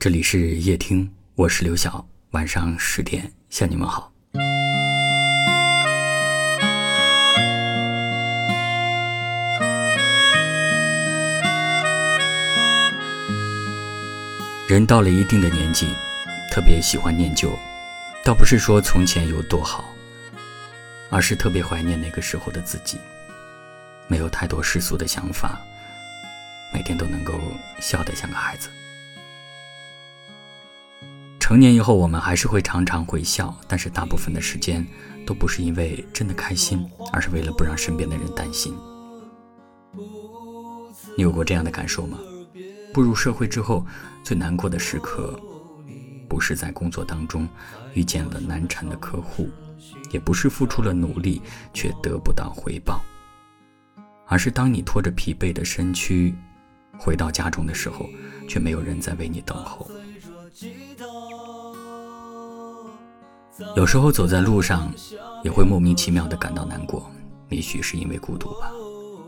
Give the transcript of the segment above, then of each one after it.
这里是夜听，我是刘晓。晚上十点向你们好。人到了一定的年纪，特别喜欢念旧，倒不是说从前有多好，而是特别怀念那个时候的自己，没有太多世俗的想法，每天都能够笑得像个孩子。成年以后，我们还是会常常会笑，但是大部分的时间都不是因为真的开心，而是为了不让身边的人担心。你有过这样的感受吗？步入社会之后，最难过的时刻，不是在工作当中遇见了难缠的客户，也不是付出了努力却得不到回报，而是当你拖着疲惫的身躯回到家中的时候，却没有人在为你等候。有时候走在路上，也会莫名其妙的感到难过。也许是因为孤独吧，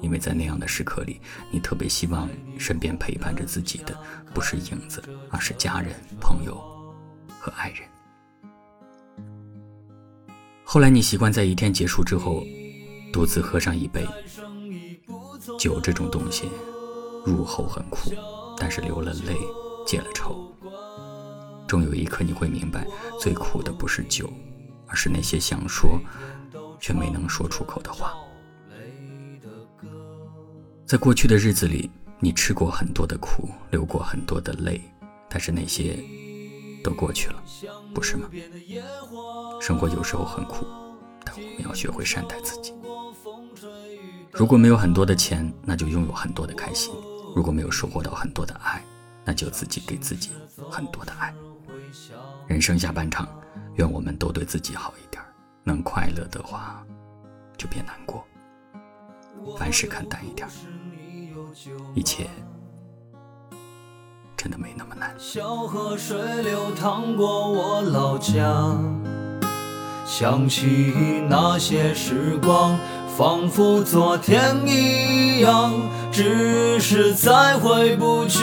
因为在那样的时刻里，你特别希望身边陪伴着自己的不是影子，而是家人、朋友和爱人。后来你习惯在一天结束之后，独自喝上一杯酒。这种东西入喉很苦，但是流了泪，解了愁。终有一刻你会明白，最苦的不是酒，而是那些想说却没能说出口的话。在过去的日子里，你吃过很多的苦，流过很多的泪，但是那些都过去了，不是吗？生活有时候很苦，但我们要学会善待自己。如果没有很多的钱，那就拥有很多的开心；如果没有收获到很多的爱，那就自己给自己很多的爱。人生下半场，愿我们都对自己好一点。能快乐的话，就别难过。凡事看淡一点，一切真的没那么难。小河水流淌过我老家，想起那些时光，仿佛昨天一样，只是再回不去。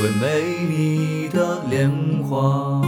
最美丽的莲花。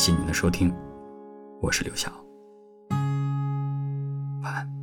谢您的收听，我是刘晓，晚安。